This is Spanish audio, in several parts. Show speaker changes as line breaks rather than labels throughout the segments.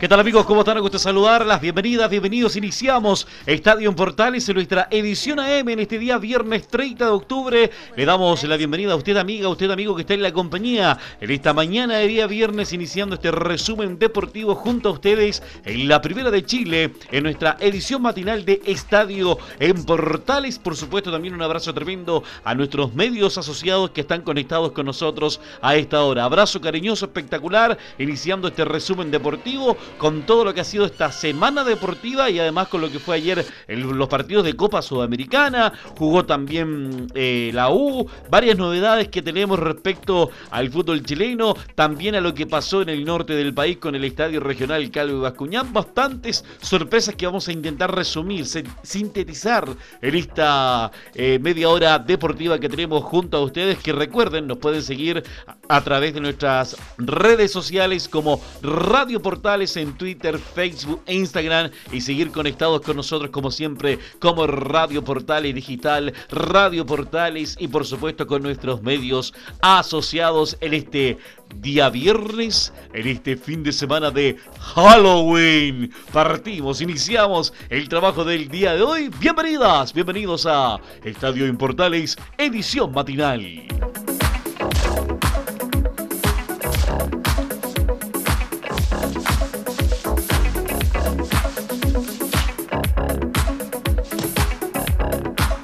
¿Qué tal amigos? ¿Cómo están? Me gusta saludarlas. Bienvenidas, bienvenidos. Iniciamos Estadio en Portales en nuestra edición AM en este día viernes 30 de octubre. Le damos la bienvenida a usted amiga, a usted amigo que está en la compañía en esta mañana de día viernes iniciando este resumen deportivo junto a ustedes en la primera de Chile en nuestra edición matinal de Estadio en Portales. Por supuesto también un abrazo tremendo a nuestros medios asociados que están conectados con nosotros a esta hora. Abrazo cariñoso, espectacular, iniciando este resumen deportivo con todo lo que ha sido esta semana deportiva y además con lo que fue ayer en los partidos de Copa Sudamericana. Jugó también eh, la U, varias novedades que tenemos respecto al fútbol chileno, también a lo que pasó en el norte del país con el Estadio Regional Calvo y Bascuñán. Bastantes sorpresas que vamos a intentar resumir, sintetizar en esta eh, media hora deportiva que tenemos junto a ustedes. Que recuerden, nos pueden seguir a través de nuestras redes sociales como Radio Portales en Twitter, Facebook e Instagram y seguir conectados con nosotros como siempre como Radio Portales Digital, Radio Portales y por supuesto con nuestros medios asociados en este día viernes, en este fin de semana de Halloween. Partimos, iniciamos el trabajo del día de hoy. Bienvenidas, bienvenidos a Estadio en Portales, edición matinal.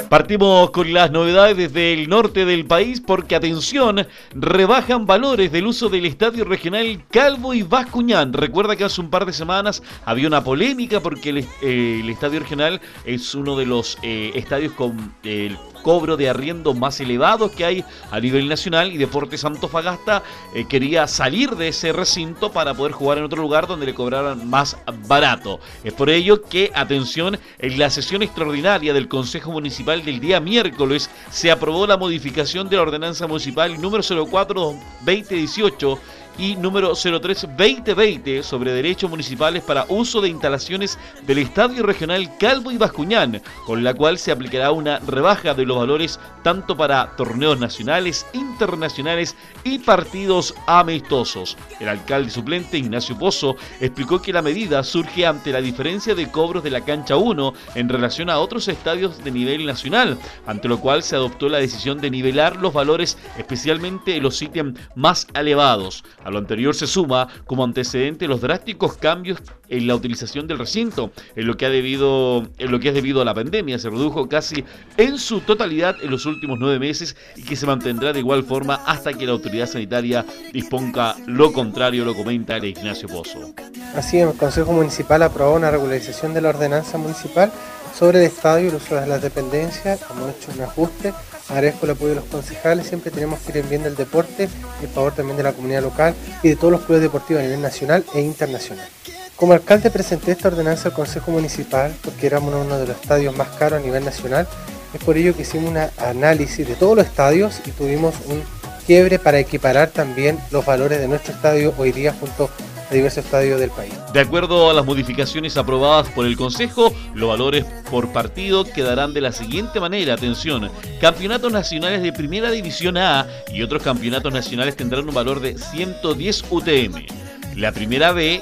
Partimos con las novedades desde el norte del país porque, atención, rebajan valores del uso del estadio regional Calvo y Vascuñán. Recuerda que hace un par de semanas había una polémica porque el, eh, estadio regional es uno de los eh, estadios con el cobro de arriendo más elevados que hay a nivel nacional y Deportes Antofagasta eh, quería salir de ese recinto para poder jugar en otro lugar donde le cobraran más barato. Es por ello que, atención, en la sesión extraordinaria del Consejo Municipal del día miércoles se aprobó la modificación de la ordenanza municipal número 04-2018 y número 03-2020 sobre derechos municipales para uso de instalaciones del Estadio Regional Calvo y Bascuñán, con la cual se aplicará una rebaja de los valores tanto para torneos nacionales, internacionales y partidos amistosos. El alcalde suplente Ignacio Pozo explicó que la medida surge ante la diferencia de cobros de la cancha 1 en relación a otros estadios de nivel nacional, ante lo cual se adoptó la decisión de nivelar los valores especialmente en los ítems más elevados. A lo anterior se suma como antecedente los drásticos cambios en la utilización del recinto, en lo que ha debido, en lo que es debido a la pandemia. Se redujo casi en su totalidad en los últimos nueve meses y que se mantendrá de igual forma hasta que la autoridad sanitaria disponga lo contrario, lo comenta el Ignacio Pozo.
Así, el Consejo Municipal aprobó una regularización de la ordenanza municipal sobre el estadio y el uso de las dependencias. Hemos hecho un ajuste Agradezco el apoyo de los concejales, siempre tenemos que ir en bien del deporte, en favor también de la comunidad local y de todos los clubes deportivos a nivel nacional e internacional. Como alcalde presenté esta ordenanza al Consejo Municipal porque éramos uno de los estadios más caros a nivel nacional. Es por ello que hicimos un análisis de todos los estadios y tuvimos un quiebre para equiparar también los valores de nuestro estadio hoy día junto de diversos estadios del país.
De acuerdo a las modificaciones aprobadas por el Consejo, los valores por partido quedarán de la siguiente manera. Atención, campeonatos nacionales de Primera División A y otros campeonatos nacionales tendrán un valor de 110 UTM. La primera B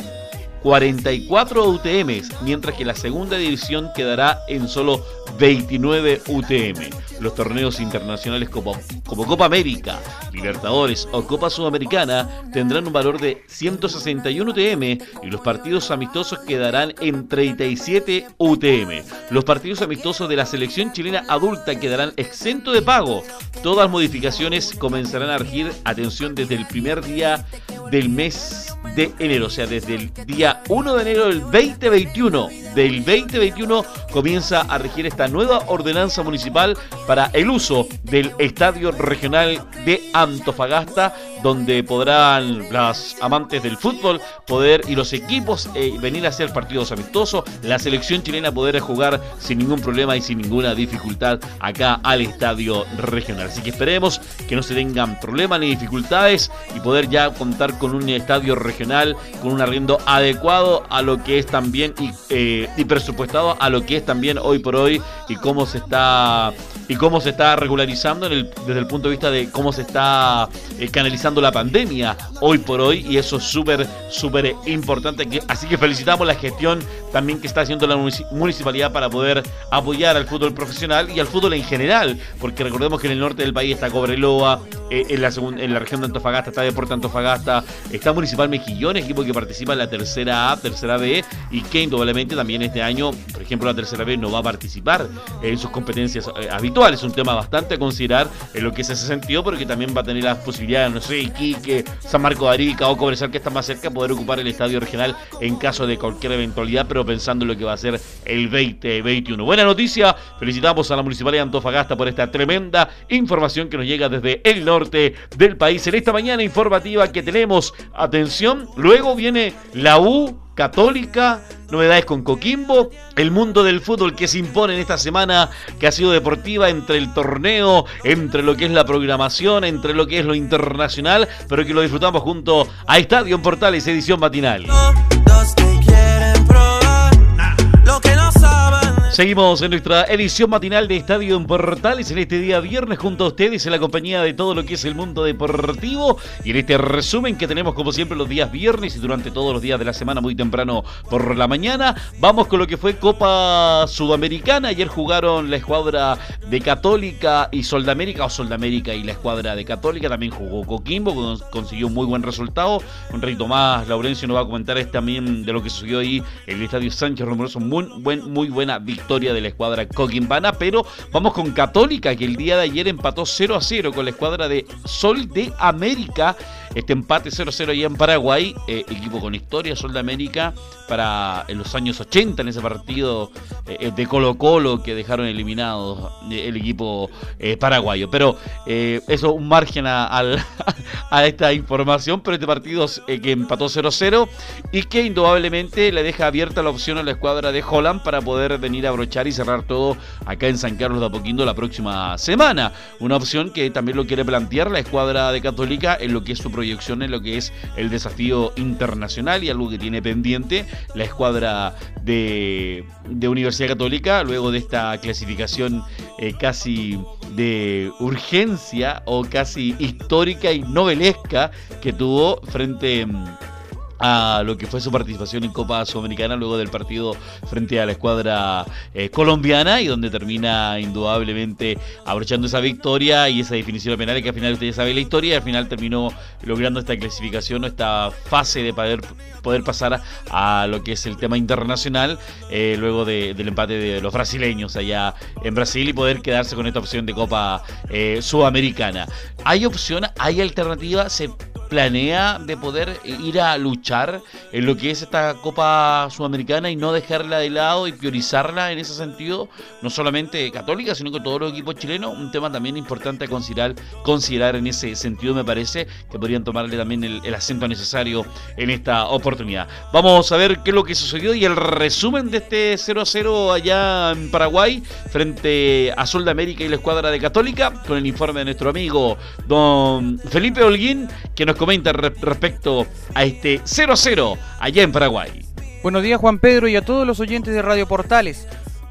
44 UTM, mientras que la segunda división quedará en solo 29 UTM. Los torneos internacionales como, como Copa América, Libertadores o Copa Sudamericana tendrán un valor de 161 UTM y los partidos amistosos quedarán en 37 UTM. Los partidos amistosos de la selección chilena adulta quedarán exentos de pago. Todas las modificaciones comenzarán a regir, atención, desde el primer día del mes de enero, o sea, desde el día 1 de enero del 2021. Del 2021 comienza a regir esta nueva ordenanza municipal para el uso del Estadio Regional de Antofagasta, donde podrán las amantes del fútbol poder y los equipos eh, venir a hacer partidos amistosos, la selección chilena poder jugar sin ningún problema y sin ninguna dificultad acá al Estadio Regional. Así que esperemos que no se tengan problemas ni dificultades y poder ya contar con un estadio regional con un arriendo adecuado a lo que es también y, eh, presupuestado a lo que es también hoy por hoy y cómo se está cómo se está regularizando desde el punto de vista de cómo se está eh, canalizando la pandemia hoy por hoy y eso es súper, súper importante. Así que felicitamos la gestión también que está haciendo la municipalidad para poder apoyar al fútbol profesional y al fútbol en general, porque recordemos que en el norte del país está Cobreloa, eh, en, la en la región de Antofagasta está Deporte Antofagasta, está Municipal Mejillón, equipo que participa en la tercera A, tercera B y que indudablemente también este año, por ejemplo, la tercera B no va a participar en sus competencias eh, habituales es un tema bastante a considerar en lo que es ese sentido, porque también va a tener las posibilidades, no sé, Iquique, San Marco de Arica o Cobresal, que está más cerca, poder ocupar el estadio regional en caso de cualquier eventualidad, pero pensando en lo que va a ser el 2021. Buena noticia, felicitamos a la Municipalidad de Antofagasta por esta tremenda información que nos llega desde el norte del país. En esta mañana informativa que tenemos, atención, luego viene la U Católica, novedades con Coquimbo, el mundo del fútbol que se impone en esta semana que ha sido deportiva entre el torneo, entre lo que es la programación, entre lo que es lo internacional, pero que lo disfrutamos junto a Estadio Portales edición matinal. Seguimos en nuestra edición matinal de Estadio en Portales en este día viernes junto a ustedes en la compañía de todo lo que es el mundo deportivo y en este resumen que tenemos como siempre los días viernes y durante todos los días de la semana muy temprano por la mañana. Vamos con lo que fue Copa Sudamericana. Ayer jugaron la escuadra de Católica y Soldamérica o Soldamérica y la escuadra de Católica. También jugó Coquimbo, consiguió un muy buen resultado. Un rey más, Laurencio nos va a comentar también de lo que sucedió ahí en el Estadio Sánchez Romero. Muy, buen, muy buena victoria historia de la escuadra Coquimbana, pero vamos con Católica, que el día de ayer empató 0 a 0 con la escuadra de Sol de América. Este empate 0-0 allá en Paraguay, eh, equipo con historia, Sol de América, para en los años 80 en ese partido eh, de Colo Colo que dejaron eliminados eh, el equipo paraguayo. Pero eso un margen a, a, esta información, pero este partido que empató 0-0 y que indudablemente le deja abierta la opción a la escuadra de Holland para poder venir a abrochar y cerrar todo acá en San Carlos de Apoquindo la próxima semana. Una opción que también lo quiere plantear la escuadra de Católica en lo que es su proyección en lo que es el desafío internacional y algo que tiene pendiente la escuadra de, Universidad Católica luego de esta clasificación eh, casi de urgencia o casi histórica y novelesca que tuvo frente a lo que fue su participación en Copa Sudamericana luego del partido frente a la escuadra eh, colombiana y donde termina indudablemente abrochando esa victoria y esa definición penal que al final usted ya sabe la historia y al final terminó logrando esta clasificación o esta fase de poder, poder pasar a, lo que es el tema internacional eh, luego del empate de los brasileños allá en Brasil y poder quedarse con esta opción de Copa eh, Sudamericana. ¿Hay opción? ¿Hay alternativa? ¿Se planea de poder ir a luchar en lo que es esta Copa Sudamericana y no dejarla de lado y priorizarla en ese sentido, no solamente católica, sino que todos los equipos chilenos, un tema también importante a considerar, considerar en ese sentido me parece que podrían tomarle también el, acento necesario en esta oportunidad. Vamos a ver qué es lo que sucedió y el resumen de este 0 a 0 allá en Paraguay frente a Sol de América y la escuadra de Católica con el informe de nuestro amigo don Felipe Holguín que nos comenta respecto a este 0-0 allá en Paraguay.
Buenos días Juan Pedro y a todos los oyentes de Radio Portales.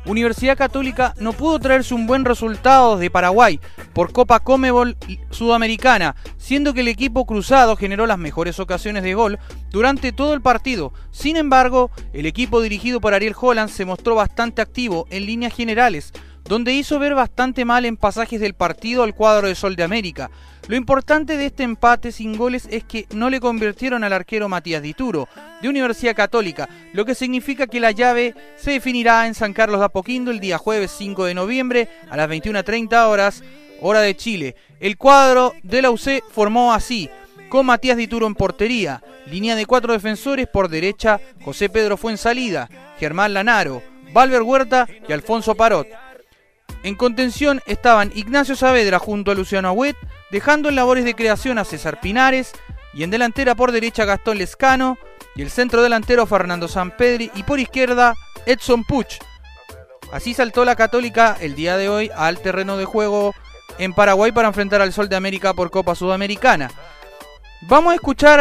Universidad Católica no pudo traerse un buen resultado de Paraguay por Copa Comebol Sudamericana, siendo que el equipo cruzado generó las mejores ocasiones de gol durante todo el partido. Sin embargo, el equipo dirigido por Ariel Holland se mostró bastante activo en líneas generales, donde hizo ver bastante mal en pasajes del partido al cuadro de Sol de América. Lo importante de este empate sin goles es que no le convirtieron al arquero Matías Dituro, de Universidad Católica, lo que significa que la llave se definirá en San Carlos de Apoquindo el día jueves 5 de noviembre a las 21.30 horas, hora de Chile. El cuadro de la UC formó así. con Matías Dituro en portería, línea de cuatro defensores por derecha, José Pedro fue salida, Germán Lanaro, Valver Huerta y Alfonso Parot. En contención estaban Ignacio Saavedra junto a Luciano Agüet, dejando en labores de creación a César Pinares, y en delantera por derecha Gastón Lescano, y el centro delantero Fernando Sampedri, y por izquierda Edson Puch. Así saltó la Católica el día de hoy al terreno de juego en Paraguay para enfrentar al Sol de América por Copa Sudamericana. Vamos a escuchar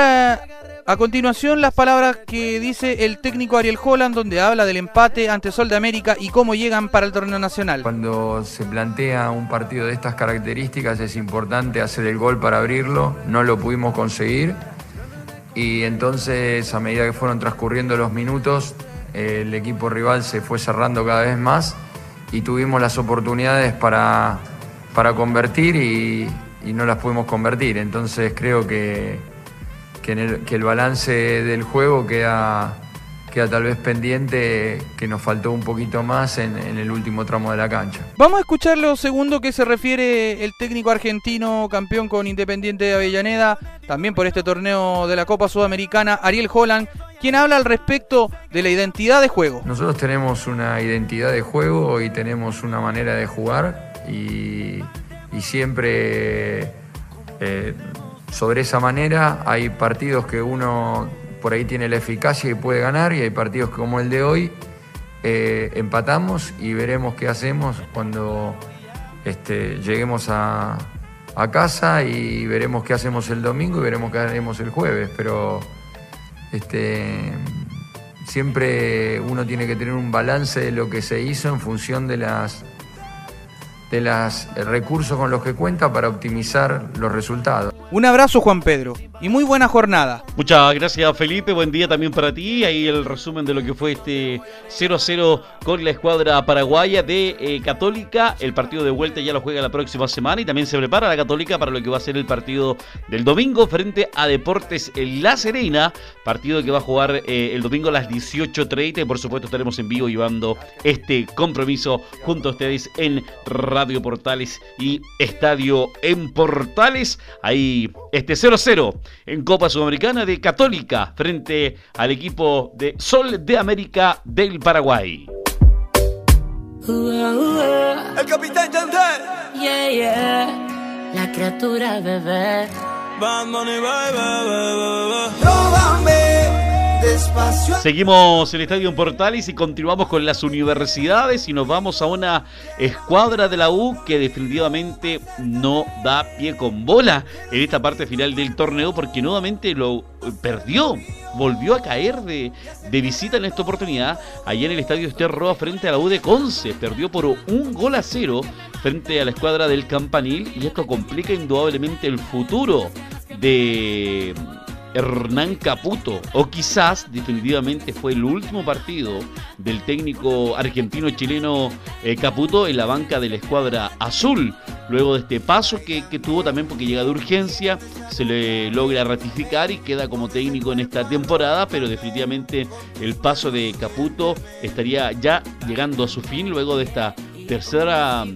a, continuación las palabras que dice el técnico Ariel Holland, donde habla del empate ante Sol de América y cómo llegan para el torneo nacional.
Cuando se plantea un partido de estas características es importante hacer el gol para abrirlo, no lo pudimos conseguir y entonces a medida que fueron transcurriendo los minutos el equipo rival se fue cerrando cada vez más y tuvimos las oportunidades para, para convertir y, y no las pudimos convertir. Entonces creo que, que, el, balance del juego queda, queda tal vez pendiente, que nos faltó un poquito más en, el último tramo de la cancha.
Vamos a escuchar lo segundo que se refiere el técnico argentino campeón con Independiente de Avellaneda, también por este torneo de la Copa Sudamericana, Ariel Holland, quien habla al respecto de la identidad de juego.
Nosotros tenemos una identidad de juego y tenemos una manera de jugar y y siempre eh, sobre esa manera hay partidos que uno por ahí tiene la eficacia y puede ganar y hay partidos como el de hoy eh, empatamos y veremos qué hacemos cuando este, lleguemos a, casa y veremos qué hacemos el domingo y veremos qué haremos el jueves, pero este, siempre uno tiene que tener un balance de lo que se hizo en función de las de los recursos con los que cuenta para optimizar los resultados.
Un abrazo Juan Pedro y muy buena jornada.
Muchas gracias Felipe, buen día también para ti. Ahí el resumen de lo que fue este 0-0 con la escuadra paraguaya de eh, Católica. El partido de vuelta ya lo juega la próxima semana y también se prepara la Católica para lo que va a ser el partido del domingo frente a Deportes La Serena. Partido que va a jugar eh, el domingo a las 18.30 y por supuesto estaremos en vivo llevando este compromiso junto a ustedes en Radio Portales y Estadio en Portales. Ahí este 0-0 en Copa Sudamericana de Católica frente al equipo de Sol de América del Paraguay.
El capitán Yeah, yeah. La criatura bebé.
Seguimos el Estadio Portales y continuamos con las universidades y nos vamos a una escuadra de la U que definitivamente no da pie con bola en esta parte final del torneo porque nuevamente lo perdió, volvió a caer de, de visita en esta oportunidad. Allá en el Estadio Ester frente a la U de Conce, perdió por un gol a cero frente a la escuadra del Campanil y esto complica indudablemente el futuro de Hernán Caputo, o quizás definitivamente fue el último partido del técnico argentino-chileno eh, Caputo en la banca de la escuadra azul. Luego de este paso que, tuvo también porque llega de urgencia, se le logra ratificar y queda como técnico en esta temporada, pero definitivamente el paso de Caputo estaría ya llegando a su fin luego de esta tercera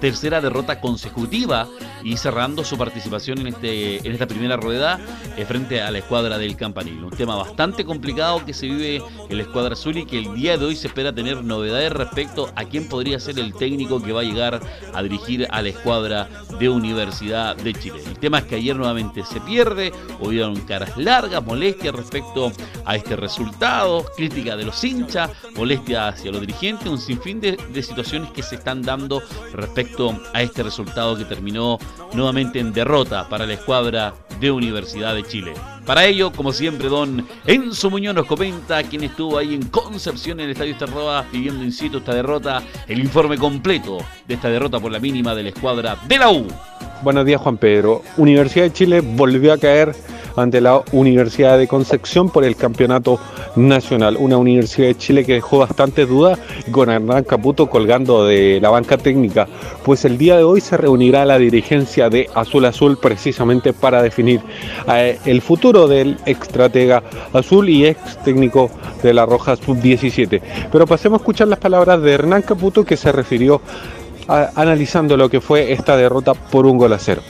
tercera derrota consecutiva y cerrando su participación en, este, en esta primera rueda eh, frente a la escuadra del Campanil. Un tema bastante complicado que se vive en la escuadra azul y que el día de hoy se espera tener novedades respecto a quién podría ser el técnico que va a llegar a dirigir a la escuadra de Universidad de Chile. El tema es que ayer nuevamente se pierde, hubieron caras largas, molestias respecto a este resultado, crítica de los hinchas, molestia hacia los dirigentes, un sinfín de, de situaciones que se están dando respecto a este resultado que terminó nuevamente en derrota para la escuadra de Universidad de Chile. Para ello, como siempre, don Enzo Muñoz nos comenta quien estuvo ahí en Concepción en el Estadio Estarroa viviendo in situ esta derrota, el informe completo de esta derrota por la mínima de la escuadra de la U.
Buenos días Juan Pedro. Universidad de Chile volvió a caer ante la Universidad de Concepción por el campeonato nacional. Una Universidad de Chile que dejó bastantes dudas con Hernán Caputo colgando de la banca técnica, pues el día de hoy se reunirá la dirigencia de Azul Azul precisamente para definir eh, el futuro del estratega azul y ex técnico de la Roja Sub-17. Pero pasemos a escuchar las palabras de Hernán Caputo que se refirió analizando lo que fue esta derrota por un gol a cero.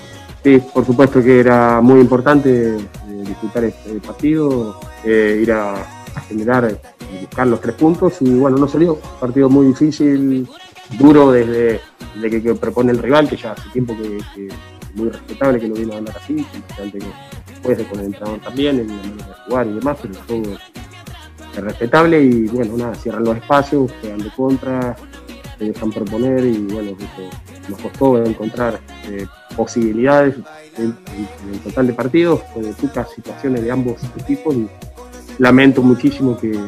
Sí, por supuesto que era muy importante eh, disfrutar este partido, eh, ir a, generar y buscar los tres puntos y bueno, no salió. Partido muy difícil, duro desde, que, propone el rival, que ya hace tiempo que, es muy respetable que lo viene a andar así, importante que puede con el entrenador también, en de jugar y demás, pero todo es respetable y bueno, nada, cierran los espacios, juegan de contra, dejan proponer y bueno, nos costó encontrar eh, posibilidades en, el total de partidos, de pocas situaciones de ambos equipos y lamento muchísimo que,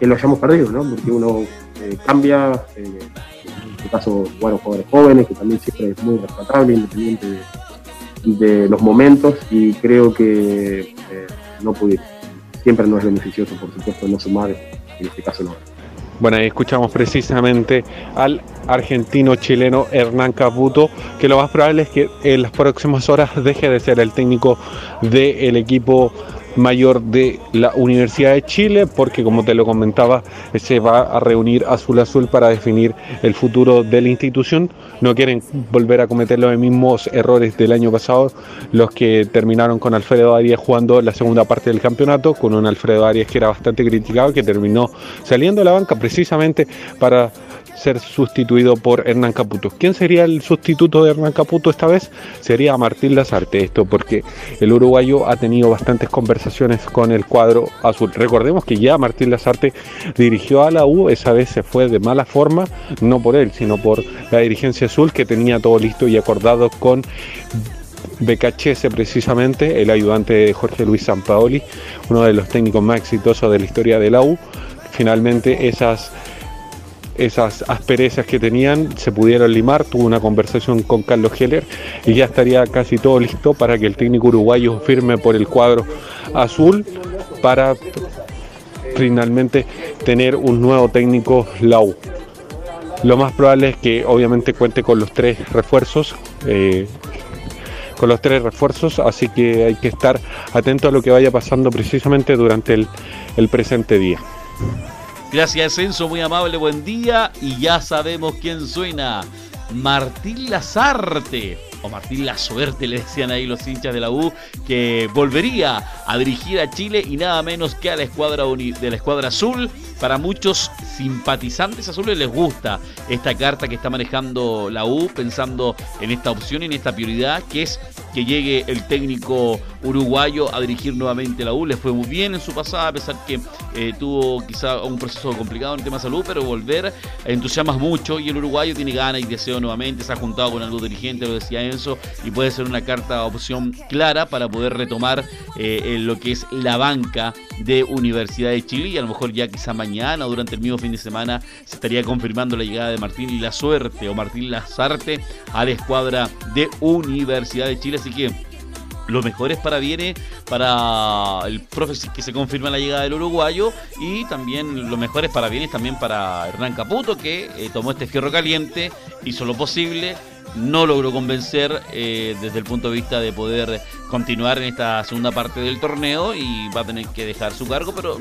lo hayamos perdido, ¿no? porque uno eh, cambia, eh, en este caso, bueno, jugadores jóvenes, que también siempre es muy respetable, independiente de, los momentos, y creo que no pude. Siempre no es beneficioso, por supuesto, no sumar, en este caso no.
Bueno, ahí escuchamos precisamente al argentino chileno Hernán Caputo, que lo más probable es que en las próximas horas deje de ser el técnico del equipo mayor de la Universidad de Chile, porque como te lo comentaba, se va a reunir Azul Azul para definir el futuro de la institución. No quieren volver a cometer los mismos errores del año pasado, los que terminaron con Alfredo Arias jugando la segunda parte del campeonato, con un Alfredo Arias que era bastante criticado, que terminó saliendo de la banca precisamente para ser sustituido por Hernán Caputo. ¿Quién sería el sustituto de Hernán Caputo esta vez? Sería Martín Lazarte, esto porque el uruguayo ha tenido bastantes conversaciones con el cuadro azul. Recordemos que ya Martín Lazarte dirigió a la U, esa vez se fue de mala forma, no por él, sino por la dirigencia azul que tenía todo listo y acordado con Becachese precisamente, el ayudante de Jorge Luis Sampaoli, uno de los técnicos más exitosos de la historia de la U. Finalmente esas esas asperezas que tenían se pudieron limar. Tuve una conversación con Carlos Heller y ya estaría casi todo listo para que el técnico uruguayo firme por el cuadro azul para finalmente tener un nuevo técnico Lau. Lo más probable es que obviamente cuente con los tres refuerzos. Eh, con los tres refuerzos, así que hay que estar atento a lo que vaya pasando precisamente durante el presente día.
Gracias, Enzo, muy amable, buen día. Y ya sabemos quién suena. Martín Lazarte o Martín La Suerte, le decían ahí los hinchas de la U, que volvería a dirigir a Chile y nada menos que a la escuadra de la escuadra azul. Para muchos simpatizantes azules les gusta esta carta que está manejando la U, pensando en esta opción y en esta prioridad, que es que llegue el técnico uruguayo a dirigir nuevamente la U. Le fue muy bien en su pasada, a pesar que eh, tuvo quizá un proceso complicado en el tema de salud, pero volver entusiasma mucho y el uruguayo tiene ganas y deseo nuevamente. Se ha juntado con algún dirigente, lo decía Enzo, y puede ser una carta opción clara para poder retomar eh, lo que es la banca de Universidad de Chile y a lo mejor ya quizá mañana durante el mismo fin de semana se estaría confirmando la llegada de Martín y la suerte o Martín Lazarte a la escuadra de Universidad de Chile. Así que lo mejor es para viene para el profe que se confirma la llegada del uruguayo y también lo mejor es para bienes también para Hernán Caputo que eh, tomó este fierro caliente, hizo lo posible, no logró convencer eh, desde el punto de vista de poder continuar en esta segunda parte del torneo y va a tener que dejar su cargo, pero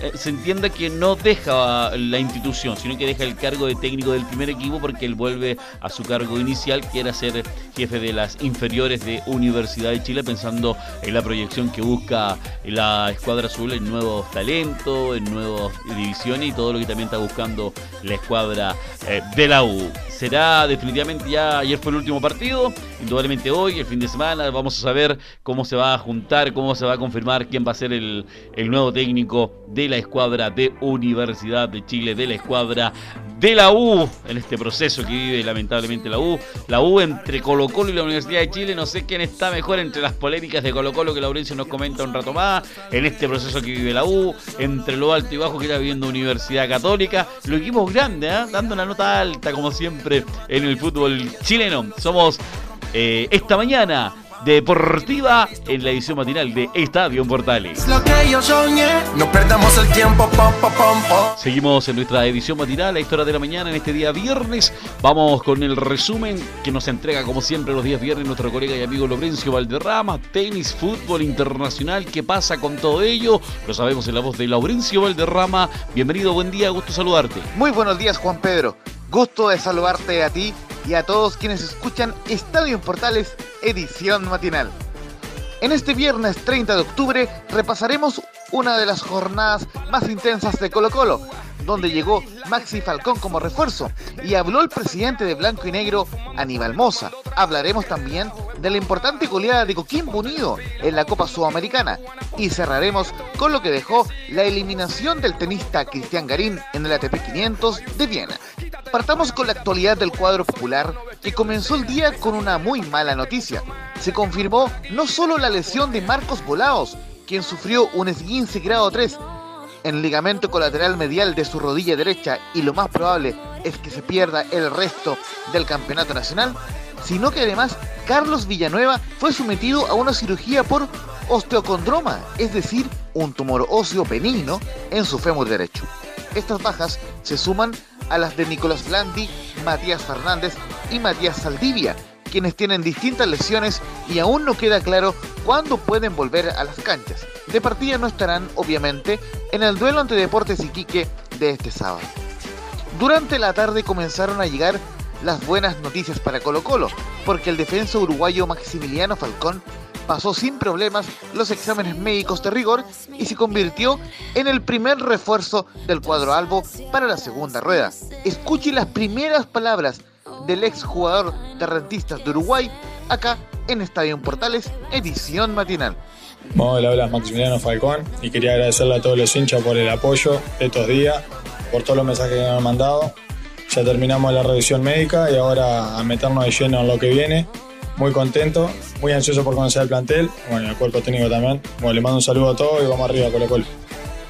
eh, se entienda que no deja la institución, sino que deja el cargo de técnico del primer equipo porque él vuelve a su cargo inicial, que era ser jefe de las inferiores de Universidad de Chile, pensando en la proyección que busca la escuadra azul en nuevos talentos, en nuevas divisiones y todo lo que también está buscando la escuadra eh, de la U. Será definitivamente ya, ayer fue el último partido, indudablemente hoy, el fin de semana, vamos a saber cómo se va a juntar, cómo se va a confirmar quién va a ser el, el nuevo técnico de la escuadra de Universidad de Chile, de la escuadra de la U, en este proceso que vive lamentablemente la U. La U entre Colo Colo y la Universidad de Chile, no sé quién está mejor entre las polémicas de Colo Colo que Laurencio nos comenta un rato más, en este proceso que vive la U, entre lo alto y bajo que está viviendo Universidad Católica, los equipos grandes, ¿eh? dando una nota alta como siempre en el fútbol chileno. Somos eh, esta mañana deportiva en la edición matinal de Estadio Portales. no perdamos el tiempo. Seguimos en nuestra edición matinal, a esta hora de la mañana, en este día viernes. Vamos con el resumen que nos entrega, como siempre, los días viernes nuestro colega y amigo Lorenzo Valderrama. Tenis, fútbol internacional, ¿qué pasa con todo ello? Lo sabemos en la voz de Laurencio Valderrama. Bienvenido, buen día, gusto saludarte.
Muy buenos días, Juan Pedro. Gusto de saludarte a ti y a todos quienes escuchan Estadio Portales edición matinal. En este viernes 30 de octubre repasaremos una de las jornadas más intensas de Colo Colo, donde llegó Maxi Falcón como refuerzo y habló el presidente de Blanco y Negro, Aníbal Moza. Hablaremos también de la importante goleada de Coquimbo Unido en la Copa Sudamericana y cerraremos con lo que dejó la eliminación del tenista Cristian Garín en el ATP 500 de Viena. Partamos con la actualidad del cuadro popular que comenzó el día con una muy mala noticia. Se confirmó no solo la lesión de Marcos Volaos, quien sufrió un esguince grado 3 en ligamento colateral medial de su rodilla derecha y lo más probable es que se pierda el resto del campeonato nacional, sino que además Carlos Villanueva fue sometido a una cirugía por osteocondroma, es decir, un tumor óseo benigno en su fémur derecho. Estas bajas se suman a las de Nicolás Blandi, Matías Fernández y Matías Saldivia, quienes tienen distintas lesiones y aún no queda claro cuándo pueden volver a las canchas. De partida no estarán, obviamente, en el duelo ante Deportes Iquique de este sábado. Durante la tarde comenzaron a llegar las buenas noticias para Colo Colo, porque el defensa uruguayo Maximiliano Falcón pasó sin problemas los exámenes médicos de rigor y se convirtió en el primer refuerzo del cuadro albo para la segunda rueda. Escuche las primeras palabras del ex jugador de rentistas de Uruguay acá en Estadio Portales, edición matinal.
Hola, habla Maximiliano Falcón y quería agradecerle a todos los hinchas por el apoyo estos días, por todos los mensajes que me han mandado. Ya terminamos la revisión médica y ahora a meternos de lleno en lo que viene. Muy contento, muy ansioso por conocer el plantel, bueno, el cuerpo técnico también. Bueno, le mando un saludo a todos y vamos arriba, Colo Colo.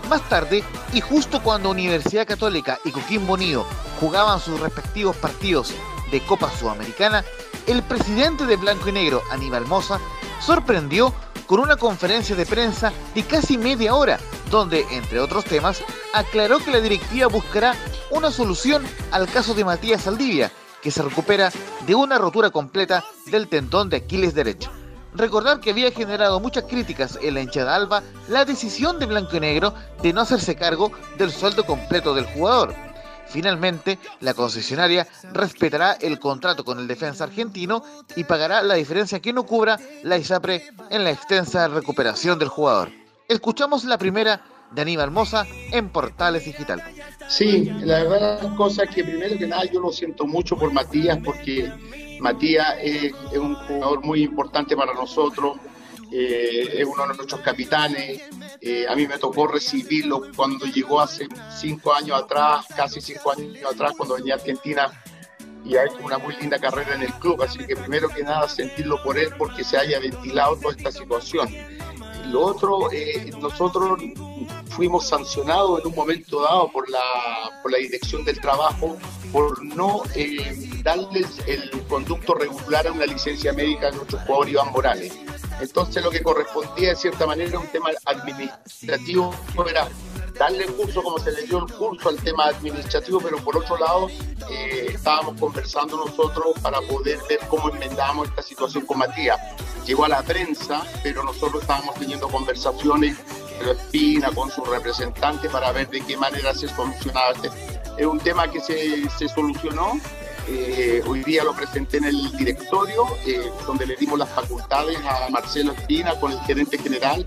Más tarde, y justo cuando Universidad Católica y Coquimbo Unido jugaban sus respectivos partidos de Copa Sudamericana, el presidente de Blanco y Negro, Aníbal Moza, sorprendió con una conferencia de prensa de casi media hora, donde, entre otros temas, aclaró que la directiva buscará una solución al caso de Matías Saldivia, que se recupera de una rotura completa del tendón de Aquiles derecho. Recordar que había generado muchas críticas en la hinchada alba la decisión de Blanco y Negro de no hacerse cargo del sueldo completo del jugador. Finalmente, la concesionaria respetará el contrato con el defensa argentino y pagará la diferencia que no cubra la ISAPRE en la extensa recuperación del jugador. Escuchamos la primera de Aníbal Moza en Portales Digital.
Sí, la verdad la cosa es que primero que nada yo lo siento mucho por Matías porque Matías es un jugador muy importante para nosotros, eh, es uno de nuestros capitanes. Eh, a mí me tocó recibirlo cuando llegó hace cinco años atrás, casi cinco años atrás, cuando venía a Argentina y ha hecho una muy linda carrera en el club. Así que primero que nada sentirlo por él porque se haya ventilado toda esta situación. Lo otro, eh, nosotros fuimos sancionados en un momento dado por la, dirección del trabajo por no eh, darles el conducto regular a una licencia médica a nuestro jugador Iván Morales. Entonces lo que correspondía de cierta manera a un tema administrativo era darle curso como se le dio el curso al tema administrativo, pero por otro lado eh, estábamos conversando nosotros para poder ver cómo enmendábamos esta situación con Matías. Llegó a la prensa, pero nosotros estábamos teniendo conversaciones de Espina con su representante para ver de qué manera se solucionaba este. Es un tema que se solucionó eh, hoy día lo presenté en el directorio, eh, donde le dimos las facultades a Marcelo Espina con el gerente general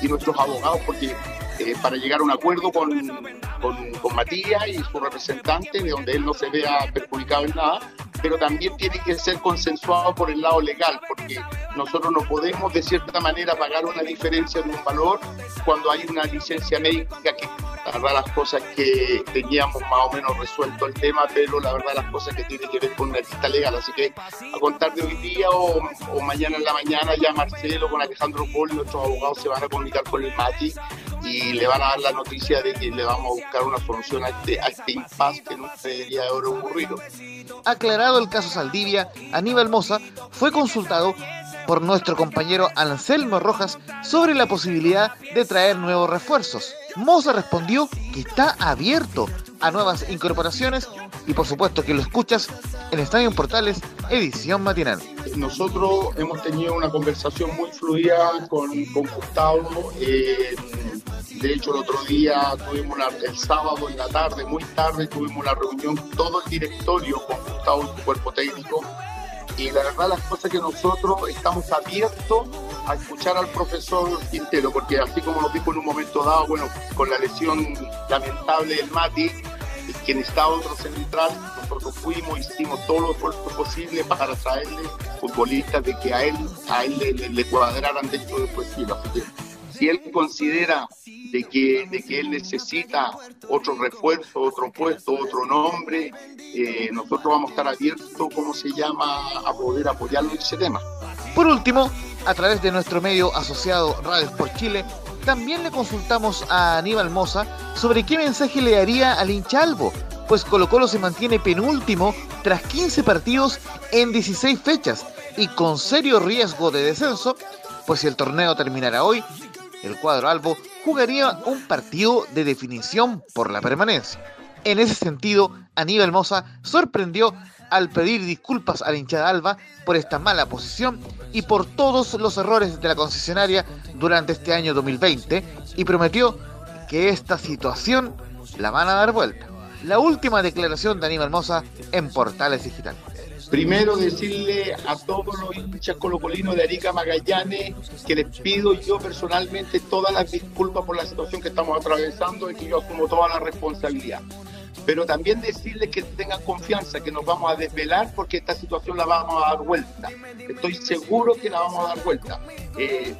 y nuestros abogados, porque eh, para llegar a un acuerdo con, con, con, Matías y su representante, de donde él no se vea perjudicado en nada, pero también tiene que ser consensuado por el lado legal, porque nosotros no podemos de cierta manera pagar una diferencia de un valor cuando hay una licencia médica que la las cosas que teníamos más o menos resuelto el tema, pero la verdad las cosas que tienen que ver con una lista legal. Así que a contar de hoy día o, mañana en la mañana ya Marcelo con Alejandro Paul, nuestros abogados se van a comunicar con el Mati y le van a dar la noticia de que le vamos a buscar una solución a este, a este impasse que no debería haber ocurrido.
Aclarado el caso Saldivia, Aníbal Moza fue consultado por nuestro compañero Anselmo Rojas sobre la posibilidad de traer nuevos refuerzos. Moza respondió que está abierto a nuevas incorporaciones y por supuesto que lo escuchas en Estadio Portales, edición matinal.
Nosotros hemos tenido una conversación muy fluida con, con Gustavo. Eh, de hecho, el otro día tuvimos una, el sábado en la tarde, muy tarde, tuvimos una reunión todo el directorio con Gustavo y su cuerpo técnico y la verdad las cosas que nosotros estamos abiertos a escuchar al profesor Quintero, porque así como nos dijo en un momento dado, bueno, con la lesión lamentable del Mati, quien está otro central, nosotros fuimos, hicimos todo lo esfuerzo posible para traerle futbolistas de que a él, a él le, cuadraran dentro de su estilo. Si él considera de que, de que él necesita otro refuerzo, otro puesto, otro nombre, eh, nosotros vamos a estar abiertos, ¿cómo se llama?, a poder apoyarlo en ese tema.
Por último, a través de nuestro medio asociado Radio por Chile, también le consultamos a Aníbal Moza sobre qué mensaje le daría al hincha Albo, pues Colo Colo se mantiene penúltimo tras 15 partidos en 16 fechas y con serio riesgo de descenso, pues si el torneo terminara hoy, el cuadro Albo jugaría un partido de definición por la permanencia. En ese sentido, Aníbal Moza sorprendió al pedir disculpas a la hinchada Alba por esta mala posición y por todos los errores de la concesionaria durante este año 2020 y prometió que esta situación la van a dar vuelta. La última declaración de Aníbal Moza en Portales Digital.
Primero decirle a todos los hinchas colocolinos de Arica Magallanes que les pido yo personalmente todas las disculpas por la situación que estamos atravesando y que yo asumo toda la responsabilidad pero también decirles que tengan confianza, que nos vamos a desvelar porque esta situación la vamos a dar vuelta. Estoy seguro que la vamos a dar vuelta. Eh,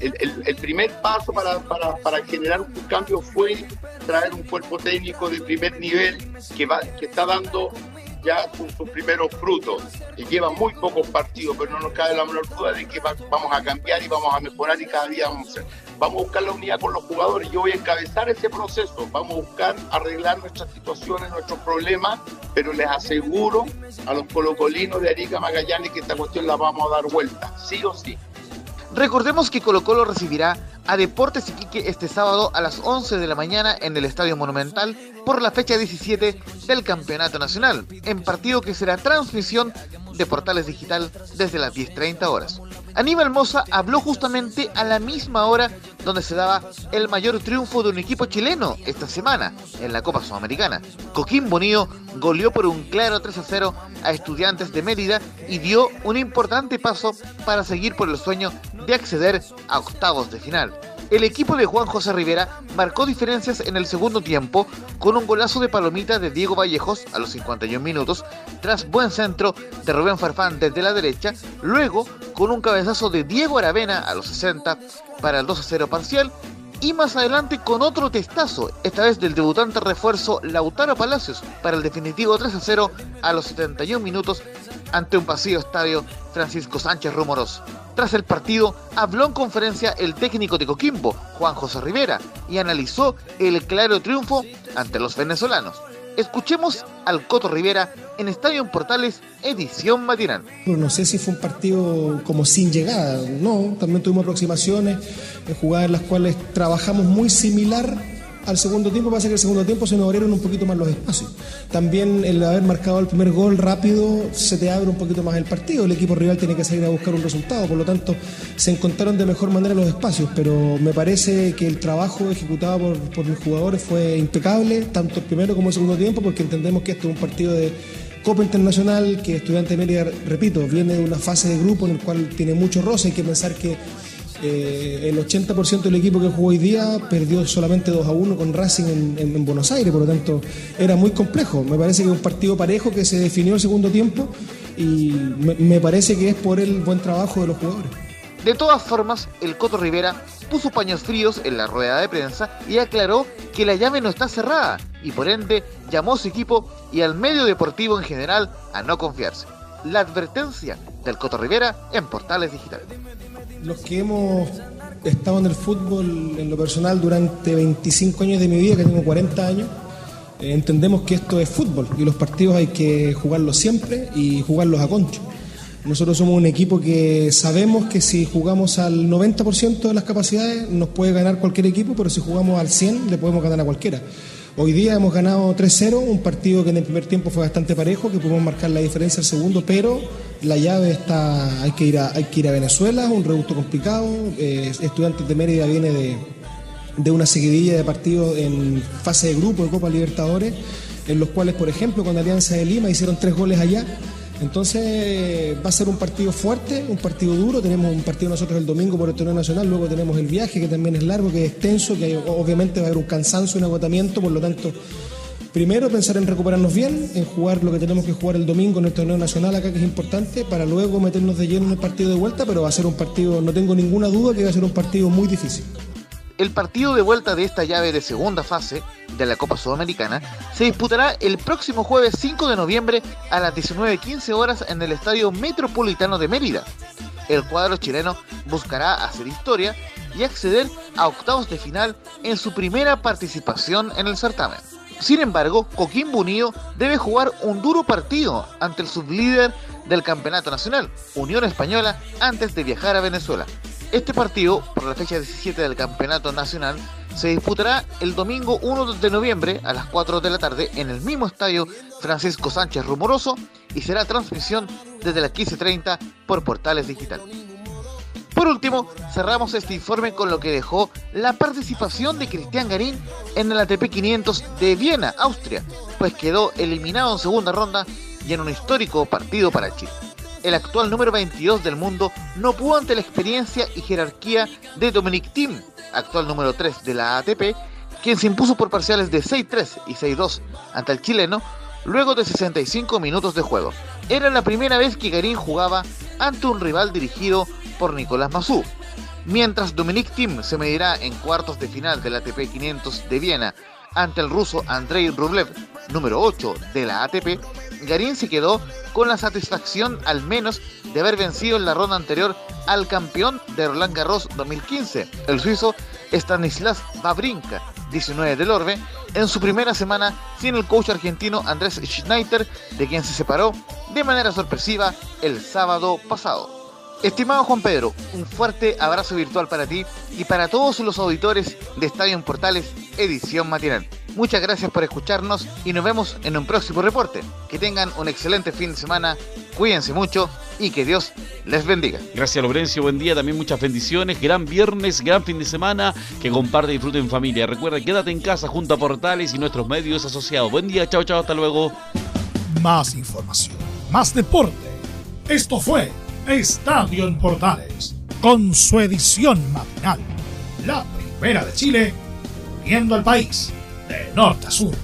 eh, el, primer paso para, para, para, generar un cambio fue traer un cuerpo técnico de primer nivel que, va, que está dando ya con sus primeros frutos. Y lleva muy pocos partidos, pero no nos cabe la menor duda de que vamos a cambiar y vamos a mejorar y cada día vamos a. Vamos a buscar la unidad con los jugadores. Yo voy a encabezar ese proceso. Vamos a buscar arreglar nuestras situaciones, nuestros problemas, pero les aseguro a los colocolinos de Arica Magallanes que esta cuestión la vamos a dar vuelta, sí o sí.
Recordemos que Colo Colo recibirá a Deportes Iquique este sábado a las 11 de la mañana en el Estadio Monumental por la fecha 17 del Campeonato Nacional, en partido que será transmisión de Portales Digital desde las 10.30 horas. Aníbal Moza habló justamente a la misma hora donde se daba el mayor triunfo de un equipo chileno esta semana en la Copa Sudamericana. Coquín Bonillo goleó por un claro 3 a 0 a Estudiantes de Mérida y dio un importante paso para seguir por el sueño de acceder a octavos de final el equipo de Juan José Rivera marcó diferencias en el segundo tiempo con un golazo de palomita de Diego Vallejos a los 51 minutos, tras buen centro de Rubén Farfán desde la derecha, luego con un cabezazo de Diego Aravena a los 60 para el 2 a 0 parcial y más adelante con otro testazo, esta vez del debutante refuerzo Lautaro Palacios para el definitivo 3 a 0 a los 71 minutos ante un pasillo estadio Francisco Sánchez Rumoroso. Tras el partido, habló en conferencia el técnico de Coquimbo, Juan José Rivera, y analizó el claro triunfo ante los venezolanos. Escuchemos al Coto Rivera en Estadio Portales, edición matinal.
No sé si fue un partido como sin llegada, no, también tuvimos aproximaciones, en jugadas en las cuales trabajamos muy similar al segundo tiempo pasa que el segundo tiempo se nos abrieron un poquito más los espacios. También el haber marcado el primer gol rápido se te abre un poquito más el partido. El equipo rival tiene que salir a buscar un resultado, por lo tanto se encontraron de mejor manera los espacios, pero me parece que el trabajo ejecutado por, por mis jugadores fue impecable, tanto el primero como el segundo tiempo, porque entendemos que este es un partido de Copa Internacional, que Estudiante Mérida, repito, viene de una fase de grupo en el cual tiene mucho roce, hay que pensar que eh, el 80% del equipo que jugó hoy día perdió solamente 2 a 1 con Racing en, Buenos Aires, por lo tanto era muy complejo. Me parece que un partido parejo que se definió el segundo tiempo y me, parece que es por el buen trabajo de los jugadores.
De todas formas, el Coto Rivera puso paños fríos en la rueda de prensa y aclaró que la llave no está cerrada y por ende llamó a su equipo y al medio deportivo en general a no confiarse. La advertencia del Coto Rivera en Portales Digitales
los que hemos estado en el fútbol en lo personal durante 25 años de mi vida, que tengo 40 años, eh, entendemos que esto es fútbol y los partidos hay que jugarlos siempre y jugarlos a concho. Nosotros somos un equipo que sabemos que si jugamos al 90% de las capacidades nos puede ganar cualquier equipo, pero si jugamos al 100% le podemos ganar a cualquiera. Hoy día hemos ganado 3-0, un partido que en el primer tiempo fue bastante parejo, que pudimos marcar la diferencia el segundo, pero la llave está, hay que ir a, hay que ir a Venezuela, un reducto complicado. Eh, Estudiantes de Mérida viene de, de una seguidilla de partidos en fase de grupo de Copa Libertadores, en los cuales, por ejemplo, con Alianza de Lima hicieron tres goles allá. Entonces va a ser un partido fuerte, un partido duro. Tenemos un partido nosotros el domingo por el torneo nacional, luego tenemos el viaje que también es largo, que es extenso, que obviamente va a haber un cansancio, un agotamiento, por lo tanto primero pensar en recuperarnos bien, en jugar lo que tenemos que jugar el domingo en el torneo nacional acá, que es importante, para luego meternos de lleno en el partido de vuelta, pero va a ser un partido, no tengo ninguna duda que va a ser un partido muy difícil.
El partido de vuelta de esta llave de segunda fase de la Copa Sudamericana se disputará el próximo jueves 5 de noviembre a las 19.15 horas en el Estadio Metropolitano de Mérida. El cuadro chileno buscará hacer historia y acceder a octavos de final en su primera participación en el certamen. Sin embargo, Coquimbo Unido debe jugar un duro partido ante el sublíder del campeonato nacional, Unión Española, antes de viajar a Venezuela. Este partido, por la fecha 17 del campeonato nacional, se disputará el domingo 1 de noviembre a las 4 de la tarde en el mismo estadio Francisco Sánchez Rumoroso y será transmisión desde las 15.30 por Portales Digital. Por último, cerramos este informe con lo que dejó la participación de Cristian Garín en el ATP 500 de Viena, Austria, pues quedó eliminado en segunda ronda y en un histórico partido para Chile. El actual número 22 del mundo no pudo ante la experiencia y jerarquía de Dominic Thiem, actual número 3 de la ATP, quien se impuso por parciales de 6-3 y 6-2 ante el chileno luego de 65 minutos de juego. Era la primera vez que Garín jugaba ante un rival dirigido por Nicolás Massú. Mientras Dominic Thiem se medirá en cuartos de final del ATP 500 de Viena ante el ruso Andrei Rublev, número 8 de la ATP, Garín se quedó con la satisfacción al menos de haber vencido en la ronda anterior al campeón de Roland Garros 2015, el suizo Stanislas Babrinka, 19 del Orbe, en su primera semana sin el coach argentino Andrés Schneider, de quien se separó de manera sorpresiva el sábado pasado. Estimado Juan Pedro, un fuerte abrazo virtual para ti y para todos los auditores de Estadio en Portales, edición matinal. Muchas gracias por escucharnos y nos vemos en un próximo reporte. Que tengan un excelente fin de semana, cuídense mucho y que Dios les bendiga.
Gracias Lorenzo, buen día, también muchas bendiciones, gran viernes, gran fin de semana, que comparte y disfrute en familia. Recuerda, quédate en casa junto a Portales y nuestros medios asociados. Buen día, chao, chao, hasta luego.
Más información, más deporte. Esto fue Estadio en Portales, con su edición matinal. La primera de Chile, viendo al país eh, nord a sud.